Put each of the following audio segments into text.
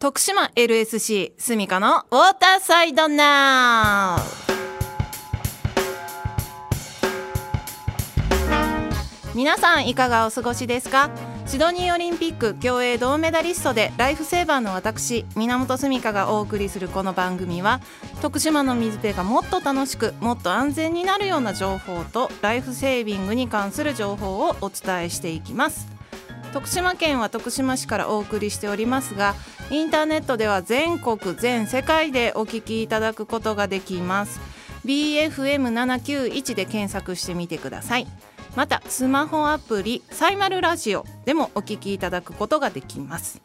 徳島 LSC スミカのウォーターサイドナウ。皆さんいかがお過ごしですか？シドニーオリンピック競泳銅メダリストでライフセーバーの私源澄香がお送りするこの番組は徳島の水辺がもっと楽しくもっと安全になるような情報とライフセービングに関する情報をお伝えしていきます。徳島県は徳島市からお送りしておりますがインターネットでは全国全世界でお聞きいただくことができます。BFM791 で検索してみてください。またスマホアプリサイマルラジオでもお聞きいただくことができます。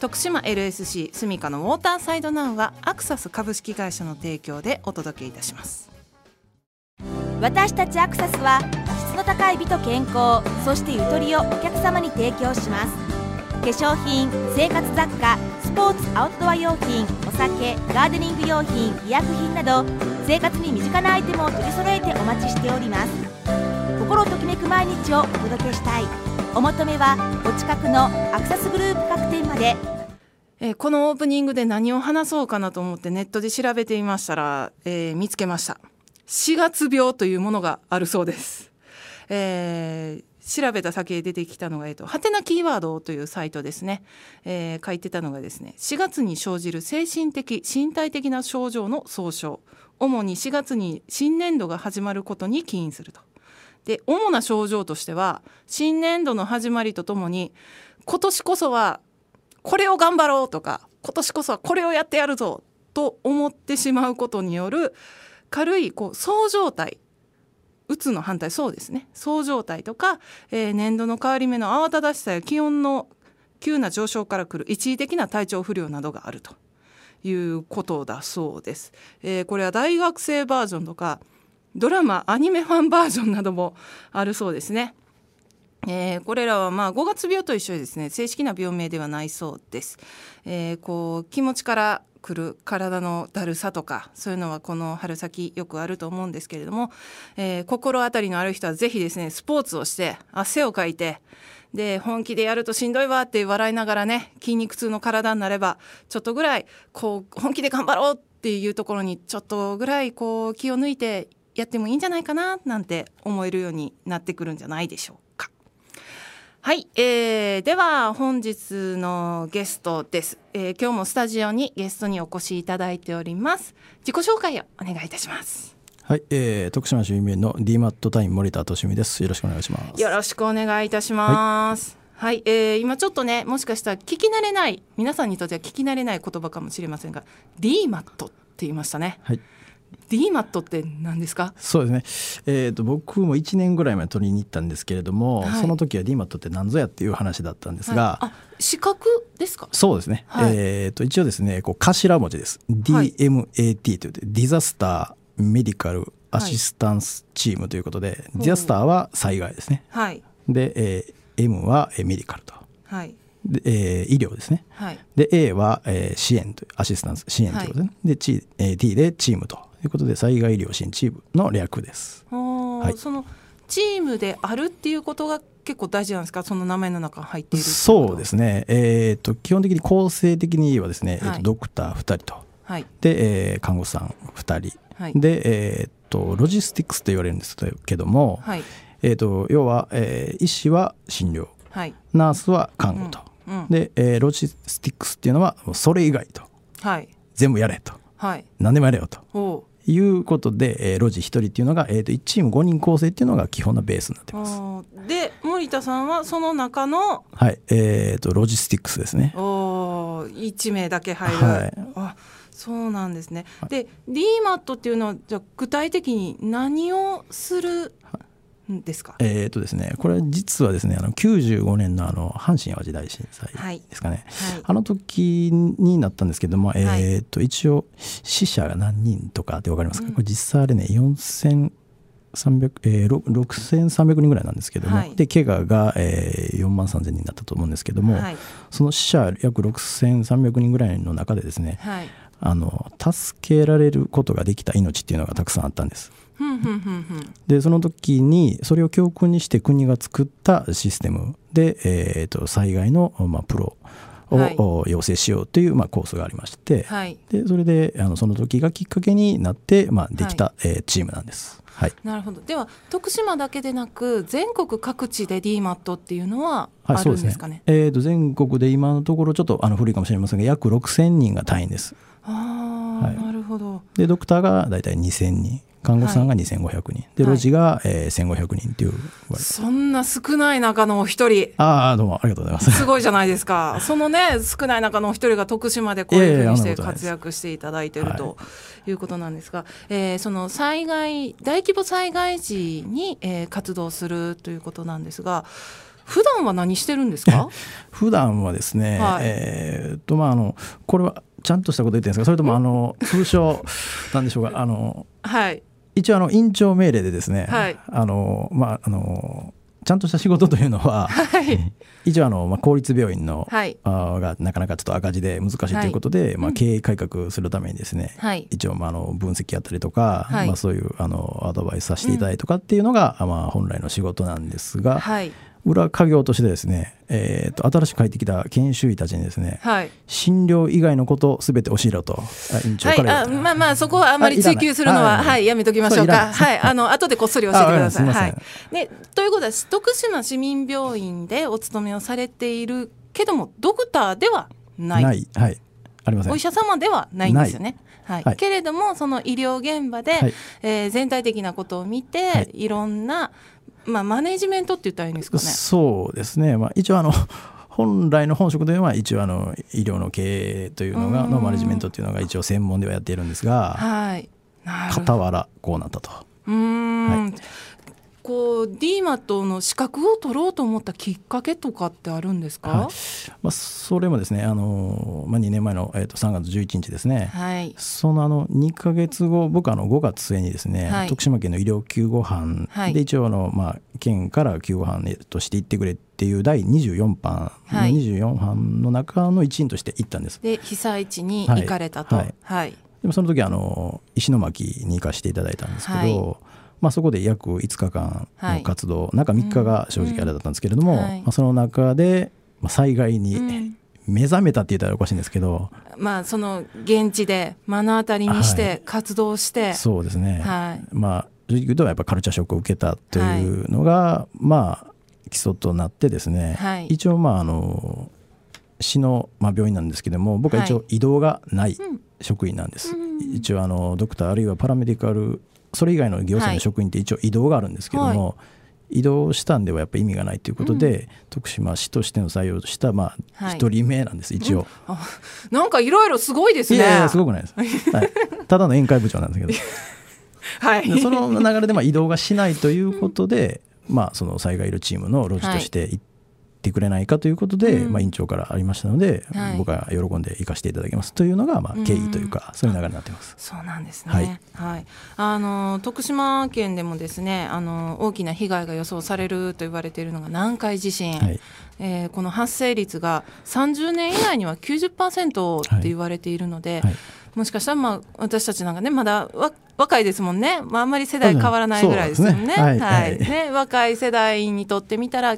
徳島 LSC スミカのウォーターサイドナウはアクサス株式会社の提供でお届けいたします。私たちアクサスはの高い美と健康そしてゆとりをお客様に提供します。化粧品生活雑貨スポーツアウトドア用品お酒ガーデニング用品医薬品など生活に身近なアイテムを取り揃えてお待ちしております。心ときめく毎日をお届けしたい。お求めはお近くのアクサスグループ各店まで。え、このオープニングで何を話そうかなと思ってネットで調べてみましたら、えー、見つけました。4月病というものがあるそうです、えー、調べた先で出てきたのが、えーと、はてなキーワードというサイトですね、えー、書いてたのがですね4月に生じる精神的身体的な症状の総称。主に4月に新年度が始まることに起因すると。で主な症状としては新年度の始まりとともに今年こそはこれを頑張ろうとか今年こそはこれをやってやるぞと思ってしまうことによる軽いこうそう状態。うつの反対そうですねそう状態とか、えー、年度の変わり目の慌ただしさや気温の急な上昇からくる一時的な体調不良などがあるということだそうです。えー、これは大学生バージョンとかドラマアニメファンバージョンなどもあるそうですね。えー、これらはまあ5月病と一緒にですね正式な病名ではないそうです。えー、こう気持ちからくる体のだるさとかそういうのはこの春先よくあると思うんですけれども、えー、心当たりのある人はぜひですねスポーツをして汗をかいてで本気でやるとしんどいわって笑いながらね筋肉痛の体になればちょっとぐらいこう本気で頑張ろうっていうところにちょっとぐらいこう気を抜いてやってもいいんじゃないかななんて思えるようになってくるんじゃないでしょうか。はい、えー、では本日のゲストです、えー、今日もスタジオにゲストにお越しいただいております。自己紹介をお願いいたします。はい、えー、徳島市民の D マットタイム森田俊美です。よろしくお願いします。よろしくお願いいたします。はい、はい、えー、今ちょっとねもしかしたら聞き慣れない皆さんにとっては聞き慣れない言葉かもしれませんが D マットって言いましたね。はい DMAT って何ですか？そうですね、えーと、僕も1年ぐらい前取りに行ったんですけれども、はい、その時は DMAT って何ぞやっていう話だったんですが、はい、資格ですか？そうですね、はい、えーと、一応ですねこう頭文字です。DMAT というディザスターメディカルアシスタンスチームということで、ディザスターは災害ですね、はい、で、えー、M はメディカルと。はい。でえー、医療ですね、はい、で A は、えー、支援とアシスタンス支援ということで、ね、で T, えー、T でチームとということで災害医療支援チームの略です。はい、そのチームであるっていうことが結構大事なんですか？その名前の中入っているそうですね、えーと、基本的に構成的にはですね、はい、えーと、ドクター2人と、はい、で、えー、看護師さん2人、はい、で、えーと、ロジスティックスと言われるんですけども、はい。えー、と要は、えー、医師は診療、はい、ナースは看護と、うん。うん、で、えー、ロジスティックスっていうのはそれ以外と、はい、全部やれと、はい、何でもやれよと。いうことで、えー、ロジ1人っていうのが、えー、と1チーム5人構成っていうのが基本のベースになってます。で森田さんはその中のはいえーと、ロジスティックスですね。お1名だけ入る。はい、あそうなんですね。はい、で DMAT っていうのはじゃ具体的に何をするですか？えっ、とですねこれ実はですねあの95年のあの阪神・淡路大震災ですかね、はい。はい、あの時になったんですけども、えっ、と一応死者が何人とかって分かりますか、うん、これ実際あれね4000 300えー、6300人ぐらいなんですけども、はい、で怪我が、えー、4万3000人だったと思うんですけども、はい、その死者約6300人ぐらいの中でですね、はい、あの助けられることができた命っていうのがたくさんあったんです。でその時にそれを教訓にして国が作ったシステム。で、えーと、災害の、まあ、プロを養成しようという、まあ、コースがありまして、はい、でそれであのその時がきっかけになって、まあ、できた、はい、えー、チームなんです。はい、なるほど。では徳島だけでなく全国各地で DMAT っていうのはあるんですかね,、はい、ねえーと、全国で今のところちょっとあの古いかもしれませんが約6000人が隊員です。ああ、はい、なるほど。でドクターが大体2000人看護師さんが2500人、はい、でロジが、えー、1500人っていう。そんな少ない中のお一人。ああどうもありがとうございます。すごいじゃないですか。そのね少ない中のお一人が徳島でこういうふうにして活躍していただいているとい。うことなんですが、えー、その災害大規模災害時に、えー、活動するということなんですが普段は何してるんですか？普段はですね、はい、えー、っとまああのこれはちゃんとしたこと言ってるんですかそれともあの通称 なんでしょうかあのはい一応あの院長命令でですね、はい、あのまああのちゃんとした仕事というのは、はい、一応あの、まあ、公立病院の、はい、あがなかなかちょっと赤字で難しいということで、はい、まあ、経営改革するためにですね、はい、一応、まあ、あの分析やったりとか、まあ、そういうあのアドバイスさせていただいたりとかっていうのが、うん、まあ、本来の仕事なんですが、裏家業としてですね、えーと、新しく帰ってきた研修医たちにですね、はい、診療以外のことすべて教えろと院長からはい、あまあまあそこはあんまり追求するのは、はい、やめときましょうか。はい。あの 後でこっそり教えてください。はい、でということは徳島市民病院でお勤めをされているけどもドクターではない。ない。はい。ありません。お医者様ではないんですよね。はい、はい、けれどもその医療現場で、はい、えー、全体的なことを見て、はい、いろんなまあ、マネジメントって言ったらいいんですかね。そうですね、まあ、一応あの本来の本職では一応あの医療の経営というのがのマネジメントというのが一応専門ではやっているんですが、はい、傍らこうなったと。うん、はい、こう DMAT の資格を取ろうと思ったきっかけとかってあるんですか、はい、まあ、それもですねあの、まあ、2年前の、えー、と3月11日ですね、はい、そのあの2か月後僕あの5月末にですね、はい、徳島県の医療救護班。で一応あの、まあ、県から救護班として行ってくれっていう第24班、はい、24班の中の一員として行ったんです。で被災地に行かれたと。はい。でもその時あの石巻に行かせていただいたんですけど、まあ、そこで約5日間の活動、はい、中3日が正直あれだったんですけれども、うん。まあ、その中で災害に目覚めたって言ったらおかしいんですけど、まあ、その現地で目の当たりにして活動して、はい、そうですね、はい、まあ正直言うとやっぱカルチャーショックを受けたというのが、まあ基礎となってですね、一応まああの市の、まあ、病院なんですけども僕は一応移動がない職員なんです、一応あのドクターあるいはパラメディカルそれ以外の行政の職員って一応移動があるんですけども、はい、移動したんではやっぱり意味がないということで、うん、徳島市としての採用した、まあ、一、人目なんです、一応、うん、なんかいろいろすごいですね。いやいやすごくないです、はい、ただの宴会部長なんですけど。はい、その流れでまあ移動がしないということで、まあ、その災害医療チームのロジとして行ってくれないかということで、うん、まあ、委員長からありましたので、はい、僕は喜んで行かせていただきます。というのが、まあ、経緯というか、そういう流れになってます。そうなんですね、はい、はい、あの徳島県でもですねあの大きな被害が予想されると言われているのが南海地震、はい、えー、この発生率が30年以内には90%って言われているので、はいもしかしたらまあ私たちなんかねまだ若いですもんね、まあ、あんまり世代変わらないぐらいですよね。ね。はい、はい、ね若い世代にとってみたら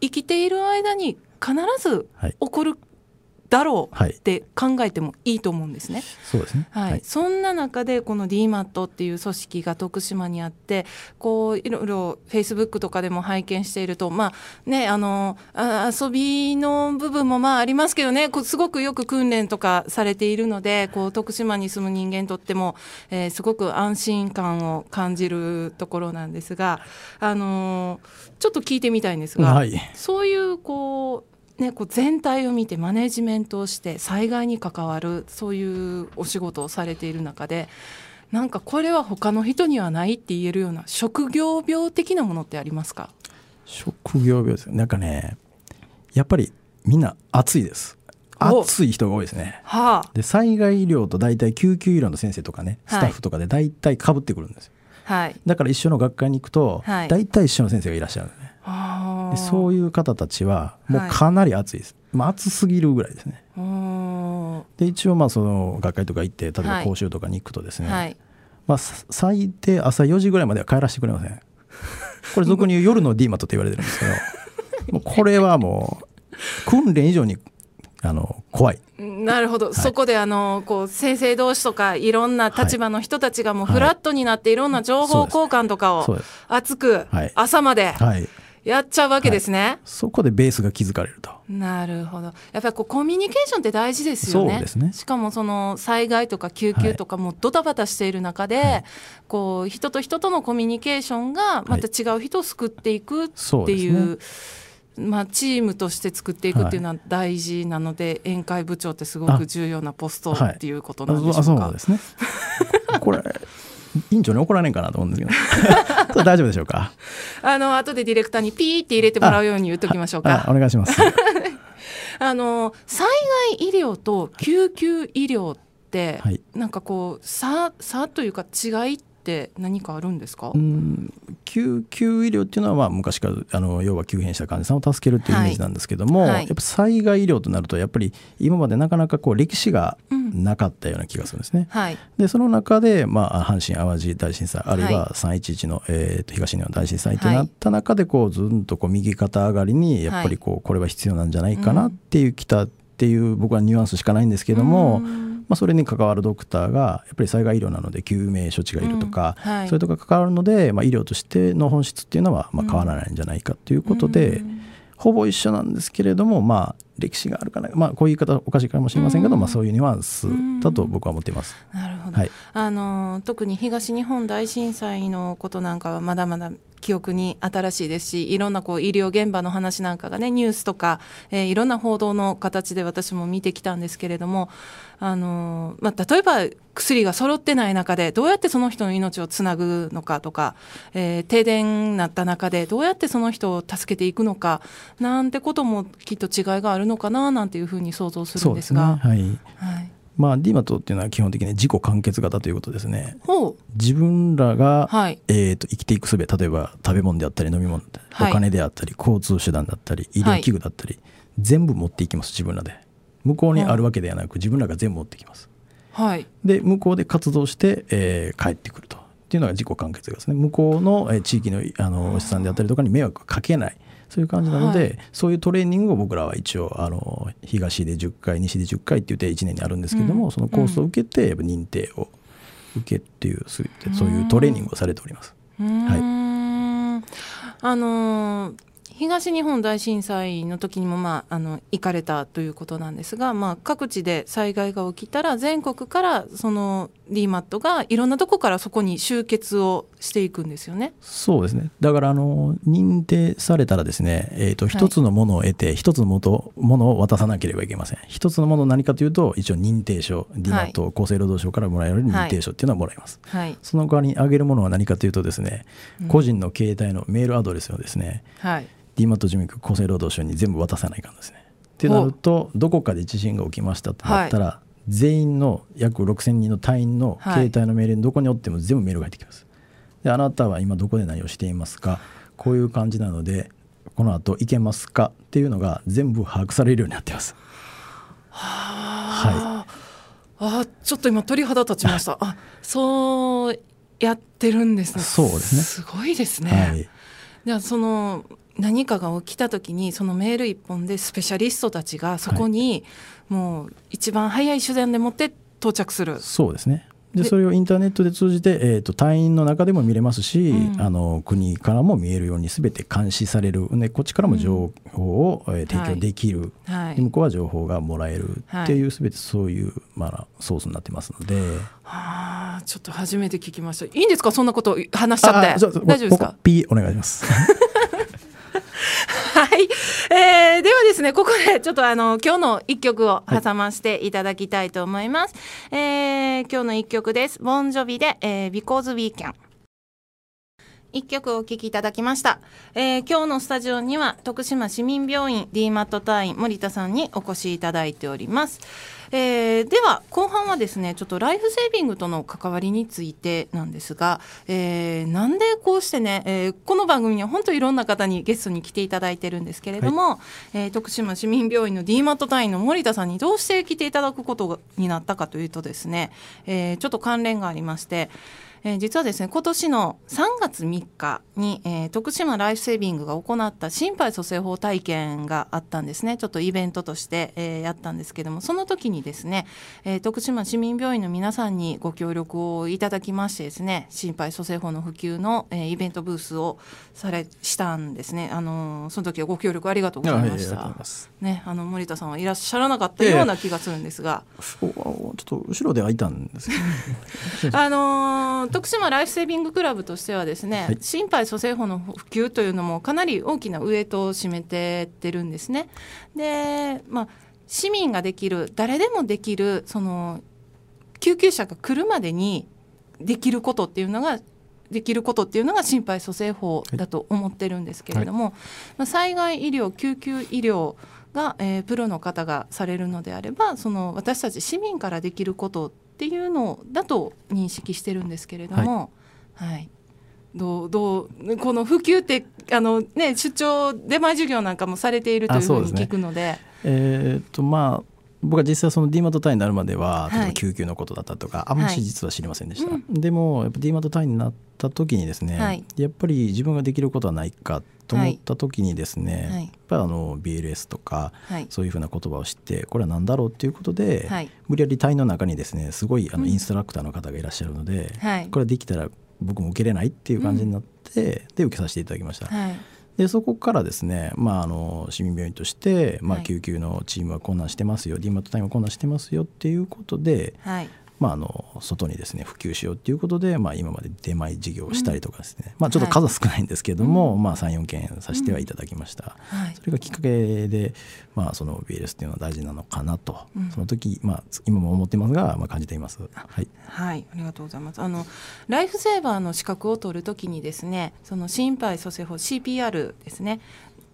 生きている間に必ず起こるだろうって考えてもいいと思うんですね。そうですね、はい、そんな中でこの DMAT っていう組織が徳島にあってこういろいろフェイスブックとかでも拝見しているとまあねあのあ遊びの部分もまあありますけどね。すごくよく訓練とかされているのでこう徳島に住む人間にとっても、えー、すごく安心感を感じるところなんですがあのちょっと聞いてみたいんですが、はい、そういうこうね、こう全体を見てマネジメントをして災害に関わるそういうお仕事をされている中でなんかこれは他の人にはないって言えるような職業病的なものってありますか？職業病ですなんかねやっぱりみんな暑いです。暑い人が多いですね、はあ、で災害医療と大体救急医療の先生とかねスタッフとかで大体かぶってくるんですよ、はい、だから一緒の学会に行くと、はい、大体一緒の先生がいらっしゃる。んでそういう方たちはもうかなり暑いです、はい、まあ、暑すぎるぐらいですね。で一応まあその学会とか行って例えば講習とかに行くとですね、はい、まあ、最低朝4時ぐらいまでは帰らせてくれません。これ俗に言う夜の D マットって言われてるんですけど もうこれはもう訓練以上にあの怖い。なるほど、はい、そこであのこう先生同士とかいろんな立場の人たちがもうフラットになっていろんな情報交換とかを熱く朝までやっちゃうわけですね、はい、そこでベースが築かれると。なるほど。やっぱりこうコミュニケーションって大事ですよね、ね、しかもその災害とか救急とかもドタバタしている中で、はい、こう人と人とのコミュニケーションがまた違う人を救っていくっていう、はいまあ、チームとして作っていくっていうのは大事なので、はい、宴会部長ってすごく重要なポストっていうことなんでしょうか。はい、そうですねこれ委員長に怒られんかなと思うんですけど。大丈夫でしょうか？あの後でディレクターにピーって入れてもらうように言っときましょうか。お願いします。あの災害医療と救急医療って、はい、なんかこう差差というか違いっって何かあるんですか？救急医療っていうのはまあ昔からあの要は急変した患者さんを助けるっていうイメージなんですけども、はい。はい、やっぱ災害医療となるとやっぱり今までなかなかこう歴史がなかったような気がするんですね。うんはい、でその中で、まあ、阪神・淡路大震災あるいは311の、えー、と東日本大震災となった中でこうずんとこう右肩上がりにやっぱりこうこれは必要なんじゃないかなっていうきたっていう僕はニュアンスしかないんですけども。まあ、それに関わるドクターがやっぱり災害医療なので救命処置がいるとか、うんはい、それとか関わるので、まあ、医療としての本質っていうのはまあ変わらないんじゃないかということで、うん、ほぼ一緒なんですけれども、まあ、歴史があるかな、まあ、こういう言い方おかしいかもしれませんけど、まあ、そういうニュアンスだと僕は思っています。なるほど、はい、あの特に東日本大震災のことなんかはまだまだ記憶に新しいですしいろんなこう医療現場の話なんかがねニュースとか、えー、いろんな報道の形で私も見てきたんですけれどもあの、まあ、例えば薬が揃ってない中でどうやってその人の命をつなぐのかとか、えー、停電になった中でどうやってその人を助けていくのかなんてこともきっと違いがあるのかななんていうふうに想像するんですが。すね、はい、はいまあ、DMAT っていうのは基本的に自己完結型ということですね。自分らが、はい、えーと、生きていくすべ例えば食べ物であったり飲み物、はい、お金であったり交通手段だったり医療器具だったり、はい、全部持っていきます自分らで。向こうにあるわけではなく自分らが全部持ってきます。はい、で向こうで活動して、えー、帰ってくるとっていうのが自己完結型ですね。向こうの、えー、地域のあのお師さんであったりとかに迷惑をかけない。そういう感じなので、はい、そういうトレーニングを僕らは一応あの東で10回西で10回って言って1年にあるんですけども、うん、そのコースを受けて認定を受けっていうそういうトレーニングをされております。はい、あのー東日本大震災の時にも、まあ、あの行かれたということなんですが、まあ、各地で災害が起きたら全国からその DMAT がいろんなとこからそこに集結をしていくんですよね。そうですねだからあの認定されたらですね、えーと、一つのものを得て一、つのものを渡さなければいけません。一つのもの何かというと一応認定書 DMAT、はい、厚生労働省からもらえる認定書っていうのはもらえます。はい、その代わりにあげるものは何かというとですね、個人の携帯のメールアドレスをですね、はい DMAT 事務局厚生労働省に全部渡さないかんですね。ってなるとどこかで地震が起きましたとなったら、はい、全員の約6,000人の隊員の携帯の命令にどこにおっても全部メールが入ってきます。であなたは今どこで何をしていますか？こういう感じなのでこの後行けますか？っていうのが全部把握されるようになってます。はい。あちょっと今鳥肌立ちました。あそうやってるんですね。そうですね。すごいですね。はい、じゃあその何かが起きた時にそのメール一本でスペシャリストたちがそこにもう一番早い手段でもって到着する。そうですねでそれをインターネットで通じて、えーと、隊員の中でも見れますし、うん、あの国からも見えるようにすべて監視されるでこっちからも情報を、えー、提供できる、はい、向こうは情報がもらえるっていうすべてそういう、まあ、ソースになってますので。はあ、ちょっと初めて聞きました。いいんですか？そんなこと話しちゃって。大丈夫ですか ?P お願いします。はい、えー、ではですねここでちょっとあの今日の一曲を挟ましていただきたいと思います、はい、えー、今日の一曲です。ボンジョビで、えー、Because We Can 一曲お聴きいただきました、えー、今日のスタジオには徳島市民病院 DMAT 隊員森田さんにお越しいただいております。えー、では後半はですねちょっとライフセービングとの関わりについてなんですが、えー、なんでこうしてね、えー、この番組には本当いろんな方にゲストに来ていただいてるんですけれども、はい、えー、徳島市民病院の d マット隊員の森田さんにどうして来ていただくことになったかというとですね、えー、ちょっと関連がありまして。えー、実はですね今年の3月3日に、えー、徳島ライフセービングが行った心肺蘇生法体験があったんですね。ちょっとイベントとして、えー、やったんですけどもその時にですね、えー、徳島市民病院の皆さんにご協力をいただきましてですね心肺蘇生法の普及の、えー、イベントブースをされしたんですね。あのー、その時はご協力ありがとうございました。ねあの森田さんはいらっしゃらなかったような気がするんですが、ちょっと後ろで空いたんです あのー徳島ライフセービングクラブとしてはですね、はい、心肺蘇生法の普及というのもかなり大きなウエイトを占めてってるんですね。で、まあ、市民ができる誰でもできるその救急車が来るまでにできることっていうのができることっていうのが心肺蘇生法だと思ってるんですけれども、はい、まあ、災害医療救急医療が、えー、プロの方がされるのであればその私たち市民からできることっていうのだと認識してるんですけれども、はい、はい、どうどうこの普及ってあの、ね、出張出前授業なんかもされているというふうに聞くので。でね、えー、っとまあ僕は実際その D マット単位になるまでは、例えば救急のことだったとか、あんまり実は知りませんでした、はいでもやっぱ D マット単位になった時にですね、はい、やっぱり自分ができることはないかと思った時にですね、はい、やっぱりあの BLS とか、そういうふうな言葉を知ってこれは何だろうっていうことで、無理やり隊員の中にですねすごいあのインストラクターの方がいらっしゃるので、これできたら僕も受けれないっていう感じになって、で受けさせていただきました。でそこからですね、まあ、あの市民病院として、まあ、救急のチームは困難してますよ、はい、DMAT タイムは困難してますよっていうことで、はい、まあ、あの外にですね普及しようということで、まあ、今まで出前事業をしたりとかですね、うん、まあ、ちょっと数少ないんですけれども、はい、まあ、34件させてはいただきました、うんはい、それがきっかけで、まあ、その BLS っていうのは大事なのかなと、うん、その時、まあ、今も思ってますが、まあ、感じています、はい、はい、ありがとうございます。あのライフセーバーの資格を取るときにですねその心肺蘇生法 CPR ですね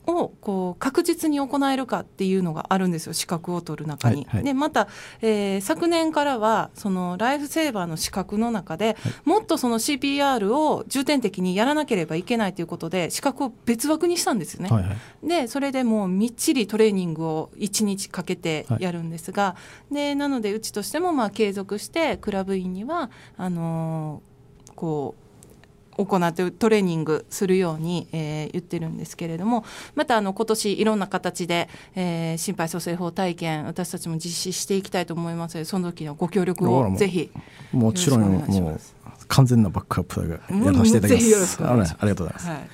をこう確実に行えるかっていうのがあるんですよ資格を取る中に。はいはい、でまた、えー、昨年からはそのライフセーバーの資格の中で、はい、もっとその CPR を重点的にやらなければいけないということで資格を別枠にしたんですよね。はいはい、でそれでもうみっちりトレーニングを1日かけてやるんですが、はい、でなのでうちとしてもまあ継続してクラブ員にはあのー、こう行ってトレーニングするように、えー、言ってるんですけれどもまたあの今年いろんな形で、えー、心肺蘇生法体験私たちも実施していきたいと思いますのでその時のご協力をぜひもちろんもう完全なバックアップがやらせていただきます。ありがとうございます。はい、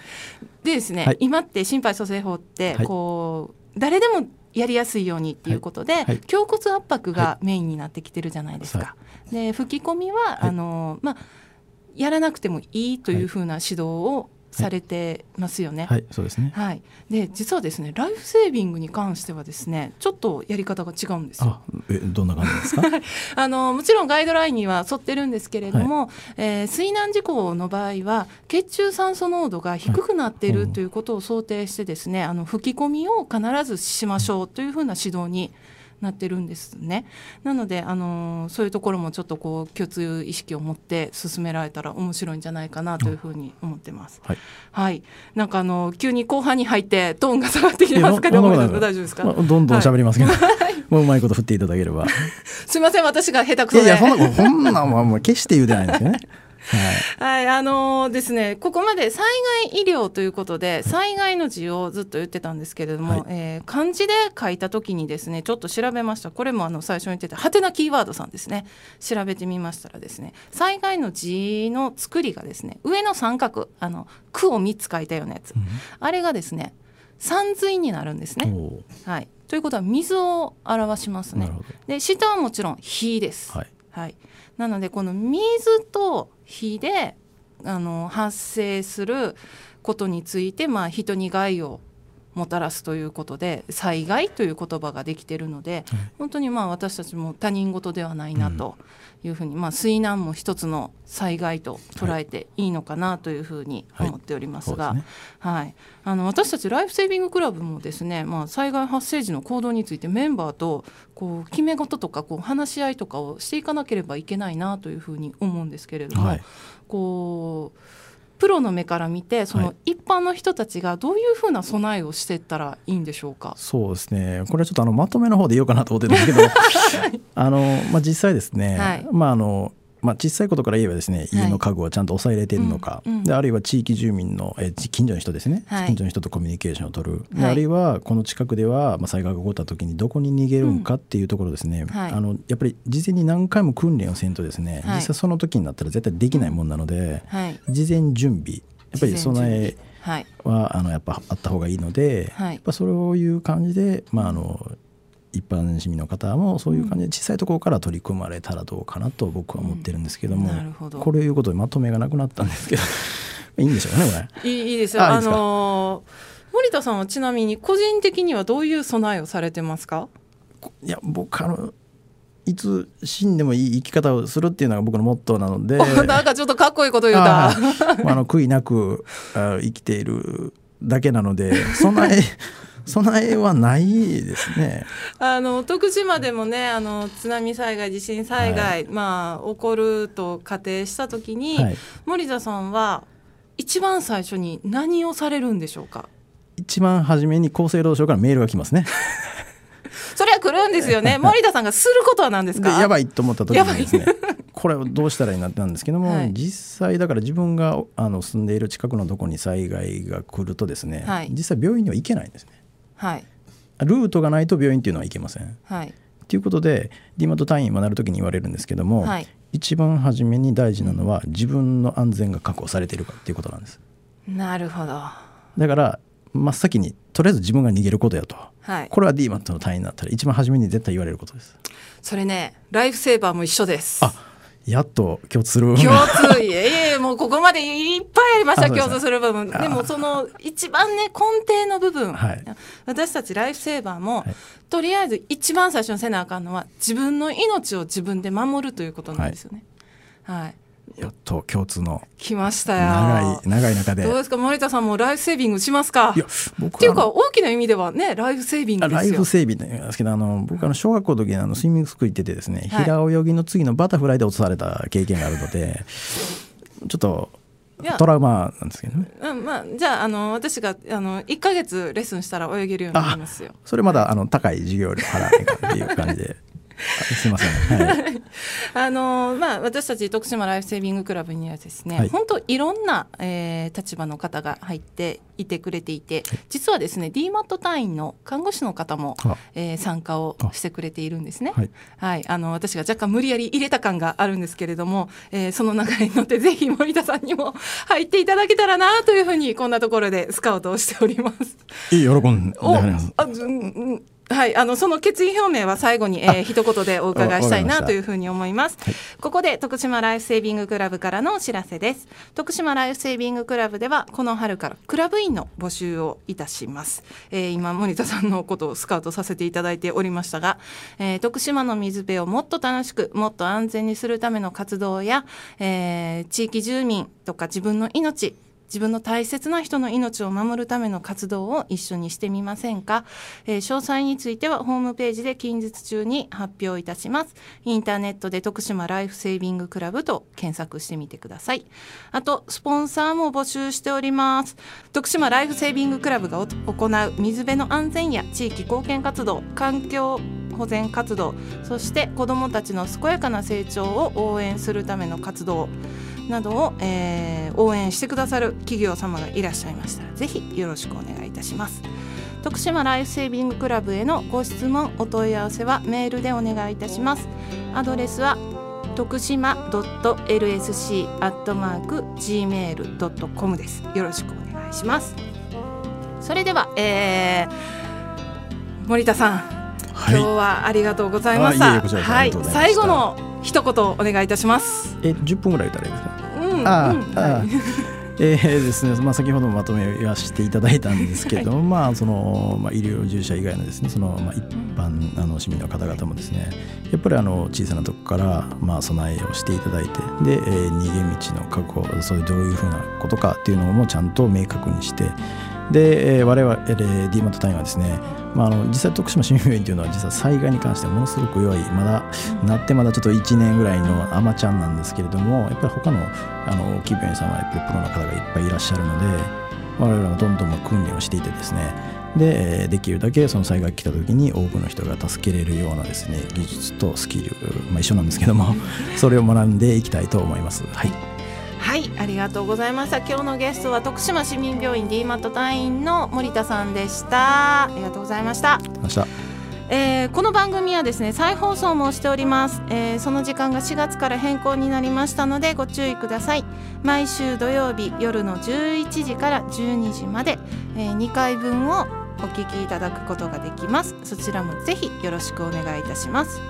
でですね、はい、今って心肺蘇生法ってこう、はい、誰でもやりやすいようにっていうことで、はい、胸骨圧迫がメインになってきてるじゃないですか。で吹き込みは、あのまあやらなくてもいいというふうな指導をされてますよね。はい、そうですね。はい。で、実はですね、ライフセービングに関してはですね、ちょっとやり方が違うんですよ。え、どんな感じですか？あの、もちろんガイドラインには沿ってるんですけれども、はい、えー、水難事故の場合は血中酸素濃度が低くなっている、はい、ということを想定してですね、あの吹き込みを必ずしましょうというふうな指導に。なってるんですね。なので、あのそういうところもちょっとこう共通意識を持って進められたら面白いんじゃないかなというふうに思ってます。はい、はい、なんかあの急に後半に入ってトーンが下がってきてますか？ね。大丈夫ですか。どんどん喋りますけど、はい、もううまいこと振っていただければ。すみません、私が下手くそで。いやそんなこんなもう決して言うてないんですよね。はい、あのー、ですね、ここまで災害医療ということで、災害の字をずっと言ってたんですけれども、はい、えー、漢字で書いた時にですね、ちょっと調べました。これもあの最初に言ってた、はてなキーワードさんですね。調べてみましたらですね、災害の字の作りがですね、上の三角、あの、句を3つ書いたようなやつ。うん、あれがですね、山水になるんですね。はい。ということは水を表しますね。で下はもちろん火です。はい、はい、なのでこの水と火であの発生することについて、まあ、人に害をもたらすということで災害という言葉ができてるので、はい、本当にまあ私たちも他人事ではないなというふうに、うん、まあ、水難も一つの災害と捉えていいのかなというふうに思っておりますが、はい、ね。はい、あの私たちライフセービングクラブもですね、まあ、災害発生時の行動についてメンバーとこう決め事とかこう話し合いとかをしていかなければいけないなというふうに思うんですけれども、はい、こうプロの目から見てその一般の人たちがどういうふうな備えをしていったらいいんでしょうか、そうですね。これはちょっとあのまとめの方で言おうかなと思ってるんですけど。あの、まあ、実際ですね、はい、まああのまあ、小さいことから言えばですね家の家具をちゃんと抑えれてるのか、はいうんうん、であるいは地域住民のえ近所の人ですね、はい、近所の人とコミュニケーションを取る、はい、あるいはこの近くでは、まあ、災害が起こった時にどこに逃げるんかっていうところですね、うん、あのやっぱり事前に何回も訓練をせんとですね、実際その時になったら絶対できないもんなので、事前準備。やっぱり備えは、あのやっぱあった方がいいので、やっぱそういう感じで、まあ、あの一般市民の方もそういう感じで小さいところから取り組まれたらどうかなと僕は思ってるんですけども、うん、ど。これいうことでまとめがなくなったんですけど いいんでしょうねこれ。いいいいですよ。あのー、森田さんはちなみに個人的にはどういう備えをされてますか？いや僕あのいつ死んでもいい生き方をするっていうのが僕のモットーなので なんかちょっとかっこいいこと言うた。あ、まあ、の悔いなくあ生きているだけなので備え備えはないですね。あの徳島でもねあの津波災害地震災害、はい、まあ起こると仮定した時に、はい、森田さんは一番最初に何をされるんでしょうか？一番初めに厚生労働省からメールが来ますね。それは来るんですよね。森田さんがすることは何ですか？やばいと思った時にですね。これをどうしたらいいなってなんですけども、はい、実際だから自分があの住んでいる近くのとこに災害が来るとですね、はい、実際病院には行けないんですね。はい、ルートがないと病院っていうのは行けません。はい、ということで DMAT 単位になる時に言われるんですけども、はい、一番初めに大事なのは自分の安全が確保されているかっていうことなんです。なるほど。だから真っ先にとりあえず自分が逃げることやと、はい、これは DMAT の単位になったら一番初めに絶対言われることです。それねライフセーバーも一緒です。あやっと共通する共通。いえいえもうここまでいっぱいありました 共通する部分。でもその一番ね根底の部分、はい、私たちライフセーバーも、はい、とりあえず一番最初にせなあかんのは自分の命を自分で守るということなんですよね。はい、はいやっと共通の来ましたよ長い長い中でどうですか森田さんもライフセービングしますか？いや僕っていうか大きな意味ではねライフセービングライフセービングですけどあの僕あの小学校の時にあのスイミングスクール行っててですね、はい、平泳ぎの次のバタフライで落とされた経験があるのでちょっとトラウマなんですけどね。うん、まあ、じゃあ、あの、私が、あの、一か月レッスンしたら泳げるようになりますよ。それまだ、あの、高い授業料払えかっていう感じで。すみません。はい、あのまあ私たち徳島ライフセービングクラブにはですね、本、当、い、ろんな、えー、立場の方が入っていてくれていて、実はですね DMAT 隊員の看護師の方も、えー、参加をしてくれているんですね。はい、はい、あの私が若干無理やり入れた感があるんですけれども、えー、その流れに乗ってぜひ森田さんにも 入っていただけたらなというふうにこんなところでスカウトをしております。いい喜んであ、うん、はい、あのその決意表明は最後に、えー、一言でお伺いしたいなというふうに思います。はい、ここで徳島ライフセービングクラブからのお知らせです。徳島ライフセービングクラブではこの春からクラブ員の募集をいたします。えー、今森田さんのことをスカウトさせていただいておりましたが、えー、徳島の水辺をもっと楽しく、もっと安全にするための活動や、えー、地域住民とか自分の命自分の大切な人の命を守るための活動を一緒にしてみませんか、えー、詳細についてはホームページで近日中に発表いたします。インターネットで徳島ライフセービングクラブと検索してみてください。あとスポンサーも募集しております。徳島ライフセービングクラブが行う水辺の安全や地域貢献活動環境保全活動そして子どもたちの健やかな成長を応援するための活動。などを、えー、応援してくださる企業様がいらっしゃいましたらぜひよろしくお願いいたします。徳島ライフセービングクラブへのご質問お問い合わせはメールでお願いいたします。アドレスは徳島 .lsc.gmail.com です。よろしくお願いします。それでは、えー、森田さん、はい、今日はありがとうございました。はい、最後の一言お願いいたします。え、十分ぐらい言ったらいいですか。うん、あ、うん、あ、えーですねまあ、先ほどもまとめはしていただいたんですけれども、はい、まあそのまあ、医療従事者以外のですねその、まあ、一般あの市民の方々もですねやっぱりあの小さなとこから、まあ、備えをしていただいてで、えー、逃げ道の確保そういうどういうふうなことかっていうのもちゃんと明確にしてで、えー、我々、えー、D マット隊員はですね、まあ、あの実際徳島市民病院というのは実は災害に関してものすごく弱いまだなってまだちょっと1年ぐらいのアマちゃんなんですけれどもやっぱり他のあの大きい病院さんはやっぱりプロの方がいっぱいいらっしゃるので我々はどんどん訓練をしていてですね。でできるだけその災害が来た時に多くの人が助けれるようなですね技術とスキル、まあ、一緒なんですけどもそれを学んでいきたいと思います。はい。はいありがとうございました。今日のゲストは徳島市民病院 D マット隊員の森田さんでした。ありがとうございました。ました。えー、この番組はですね再放送もしております、えー、その時間が4月から変更になりましたのでご注意ください。毎週土曜日夜の11時から12時まで、えー、2回分をお聞きいただくことができます。そちらもぜひよろしくお願いいたします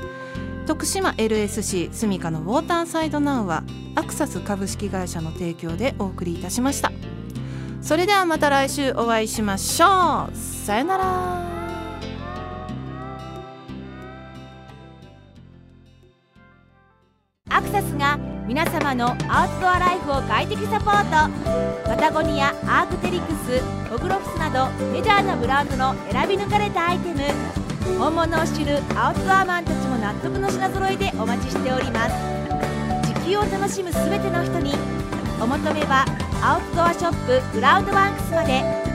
徳島 LSC スミカのウォーターサイドナウはアクサス株式会社の提供でお送りいたしました。それではまた来週お会いしましょう。さよなら。アクサスが皆様のアウトドアライフを快適サポート。パタゴニアアークテリクスホグロフスなどメジャーなブランドの選び抜かれたアイテム。本物を知るアウトドアマンたちも納得の品揃えでお待ちしております。地球を楽しむ全ての人にお求めはアウトドアショップクラウドバンクスまで。